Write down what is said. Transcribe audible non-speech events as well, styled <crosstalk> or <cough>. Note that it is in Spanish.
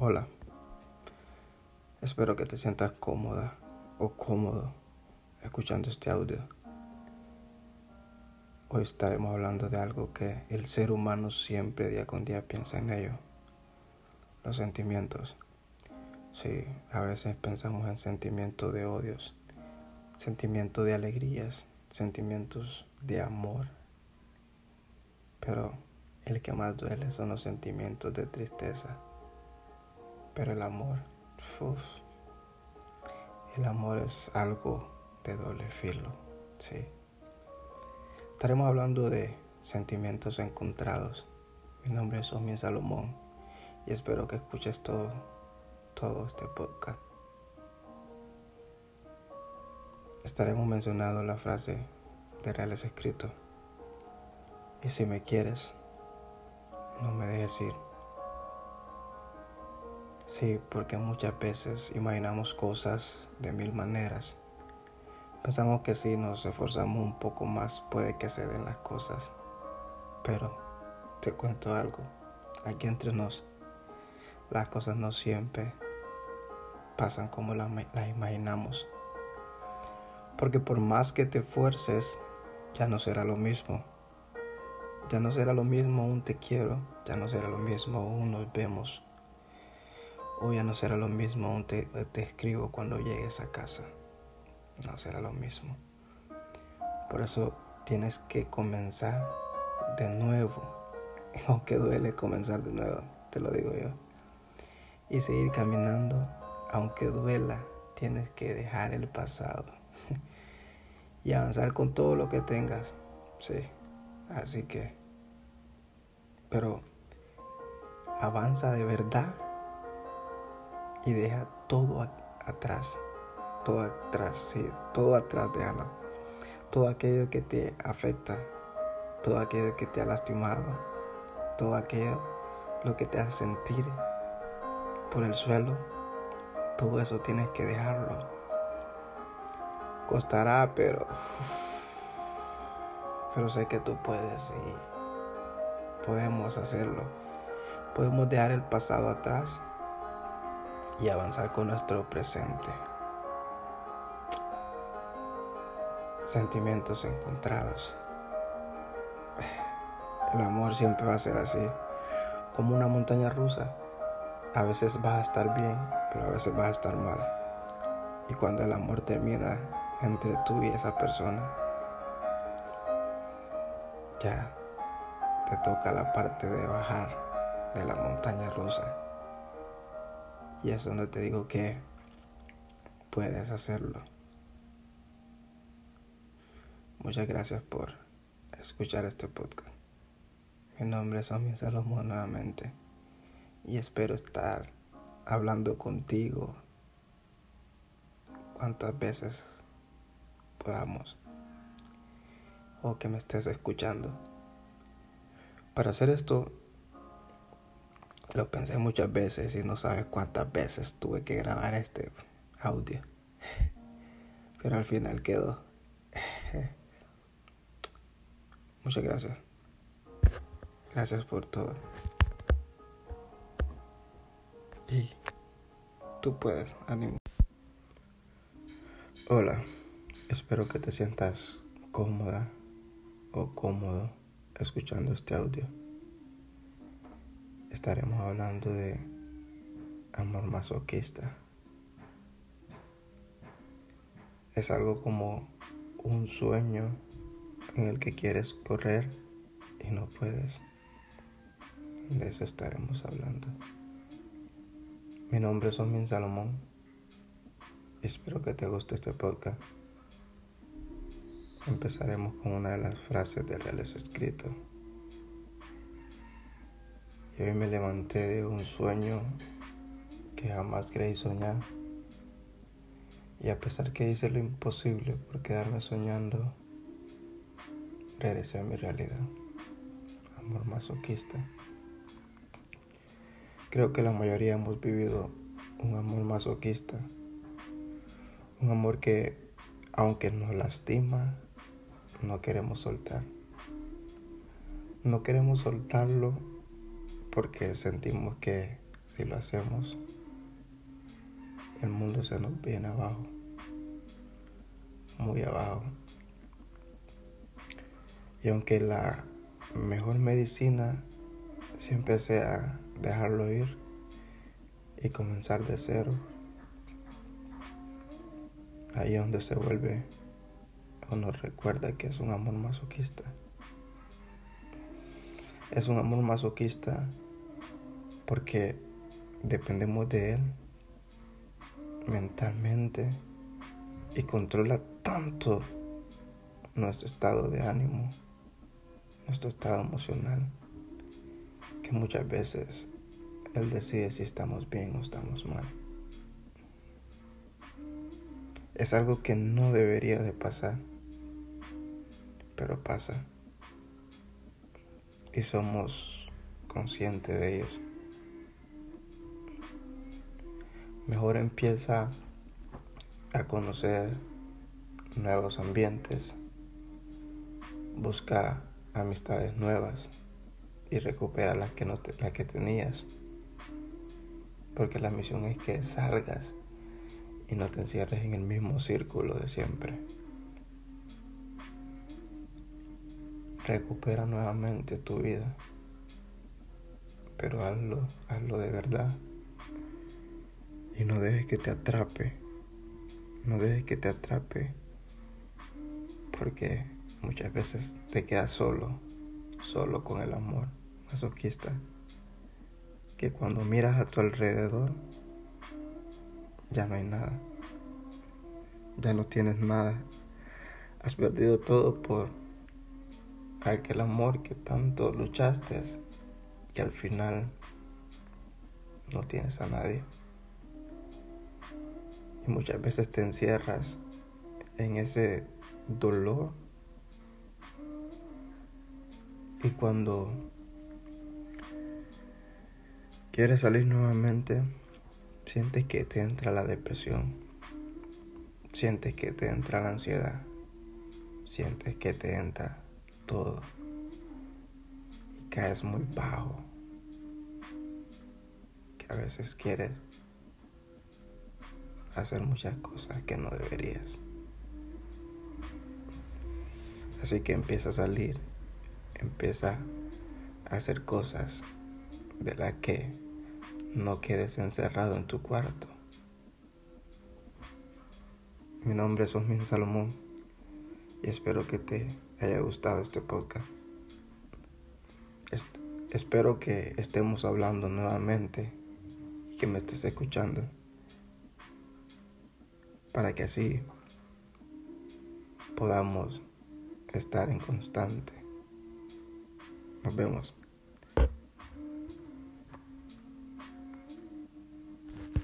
Hola, espero que te sientas cómoda o cómodo escuchando este audio. Hoy estaremos hablando de algo que el ser humano siempre día con día piensa en ello, los sentimientos. Sí, a veces pensamos en sentimientos de odios, sentimientos de alegrías, sentimientos de amor, pero el que más duele son los sentimientos de tristeza pero el amor, el amor es algo de doble filo, sí. Estaremos hablando de sentimientos encontrados. Mi nombre es Omi Salomón y espero que escuches todo, todo este podcast. Estaremos mencionando la frase de Reales Escritos. Y si me quieres, no me dejes ir. Sí, porque muchas veces imaginamos cosas de mil maneras. Pensamos que si nos esforzamos un poco más puede que se den las cosas. Pero te cuento algo, aquí entre nos, las cosas no siempre pasan como las, imaginamos. Porque por más que te esfuerces, ya no será lo mismo. Ya no será lo mismo un te quiero, ya no será lo mismo un nos vemos. O ya no será lo mismo, aún te, te escribo cuando llegues a casa. No será lo mismo. Por eso tienes que comenzar de nuevo. <laughs> Aunque duele comenzar de nuevo, te lo digo yo. Y seguir caminando, aunque duela, tienes que dejar el pasado. <laughs> y avanzar con todo lo que tengas. Sí. Así que, pero avanza de verdad y deja todo atrás, todo atrás, sí, todo atrás, déjalo. Todo aquello que te afecta, todo aquello que te ha lastimado, todo aquello lo que te hace sentir por el suelo, todo eso tienes que dejarlo. Costará, pero pero sé que tú puedes y podemos hacerlo. Podemos dejar el pasado atrás y avanzar con nuestro presente. Sentimientos encontrados. El amor siempre va a ser así, como una montaña rusa. A veces vas a estar bien, pero a veces vas a estar mal. Y cuando el amor termina entre tú y esa persona, ya te toca la parte de bajar de la montaña rusa. Y es donde te digo que puedes hacerlo. Muchas gracias por escuchar este podcast. Mi nombre es Omi Salomón nuevamente y espero estar hablando contigo cuantas veces podamos o que me estés escuchando. Para hacer esto lo pensé muchas veces y no sabes cuántas veces tuve que grabar este audio. Pero al final quedó. Muchas gracias. Gracias por todo. Y tú puedes, ánimo. Hola, espero que te sientas cómoda o cómodo escuchando este audio estaremos hablando de amor masoquista. Es algo como un sueño en el que quieres correr y no puedes. De eso estaremos hablando. Mi nombre es Omin Salomón. Espero que te guste este podcast. Empezaremos con una de las frases de Reales Escritos. Y hoy me levanté de un sueño que jamás creí soñar. Y a pesar que hice lo imposible por quedarme soñando, regresé a mi realidad. Amor masoquista. Creo que la mayoría hemos vivido un amor masoquista. Un amor que, aunque nos lastima, no queremos soltar. No queremos soltarlo porque sentimos que si lo hacemos, el mundo se nos viene abajo, muy abajo. Y aunque la mejor medicina siempre sea dejarlo ir y comenzar de cero, ahí es donde se vuelve o nos recuerda que es un amor masoquista. Es un amor masoquista porque dependemos de él mentalmente y controla tanto nuestro estado de ánimo, nuestro estado emocional, que muchas veces Él decide si estamos bien o estamos mal. Es algo que no debería de pasar, pero pasa. Y somos conscientes de ellos. Mejor empieza a conocer nuevos ambientes, busca amistades nuevas y recupera las que, no las que tenías. Porque la misión es que salgas y no te encierres en el mismo círculo de siempre. Recupera nuevamente tu vida, pero hazlo, hazlo de verdad. Y no dejes que te atrape. No dejes que te atrape. Porque muchas veces te quedas solo. Solo con el amor masoquista. Que cuando miras a tu alrededor, ya no hay nada. Ya no tienes nada. Has perdido todo por aquel amor que tanto luchaste y al final no tienes a nadie muchas veces te encierras en ese dolor. Y cuando quieres salir nuevamente, sientes que te entra la depresión, sientes que te entra la ansiedad, sientes que te entra todo y caes muy bajo, que a veces quieres hacer muchas cosas que no deberías. Así que empieza a salir, empieza a hacer cosas de las que no quedes encerrado en tu cuarto. Mi nombre es Osmin Salomón y espero que te haya gustado este podcast. espero que estemos hablando nuevamente y que me estés escuchando para que así podamos estar en constante. Nos vemos.